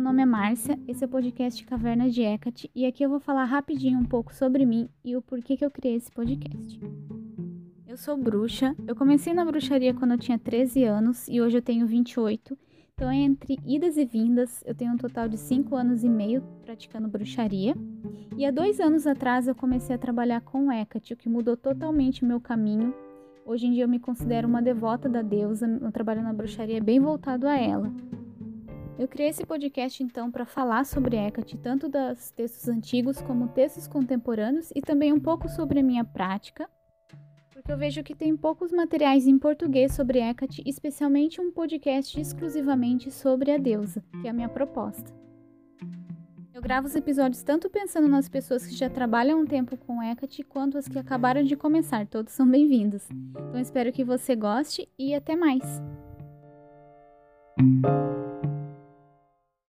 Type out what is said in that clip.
nome é Márcia, esse é o podcast Caverna de Hecate e aqui eu vou falar rapidinho um pouco sobre mim e o porquê que eu criei esse podcast. Eu sou bruxa, eu comecei na bruxaria quando eu tinha 13 anos e hoje eu tenho 28, então entre idas e vindas eu tenho um total de 5 anos e meio praticando bruxaria e há dois anos atrás eu comecei a trabalhar com Hecate, o que mudou totalmente o meu caminho. Hoje em dia eu me considero uma devota da deusa, meu trabalho na bruxaria é bem voltado a ela. Eu criei esse podcast então para falar sobre Hecate, tanto dos textos antigos como textos contemporâneos e também um pouco sobre a minha prática, porque eu vejo que tem poucos materiais em português sobre Hecate, especialmente um podcast exclusivamente sobre a deusa, que é a minha proposta. Eu gravo os episódios tanto pensando nas pessoas que já trabalham um tempo com Hecate quanto as que acabaram de começar, todos são bem-vindos. Então espero que você goste e até mais!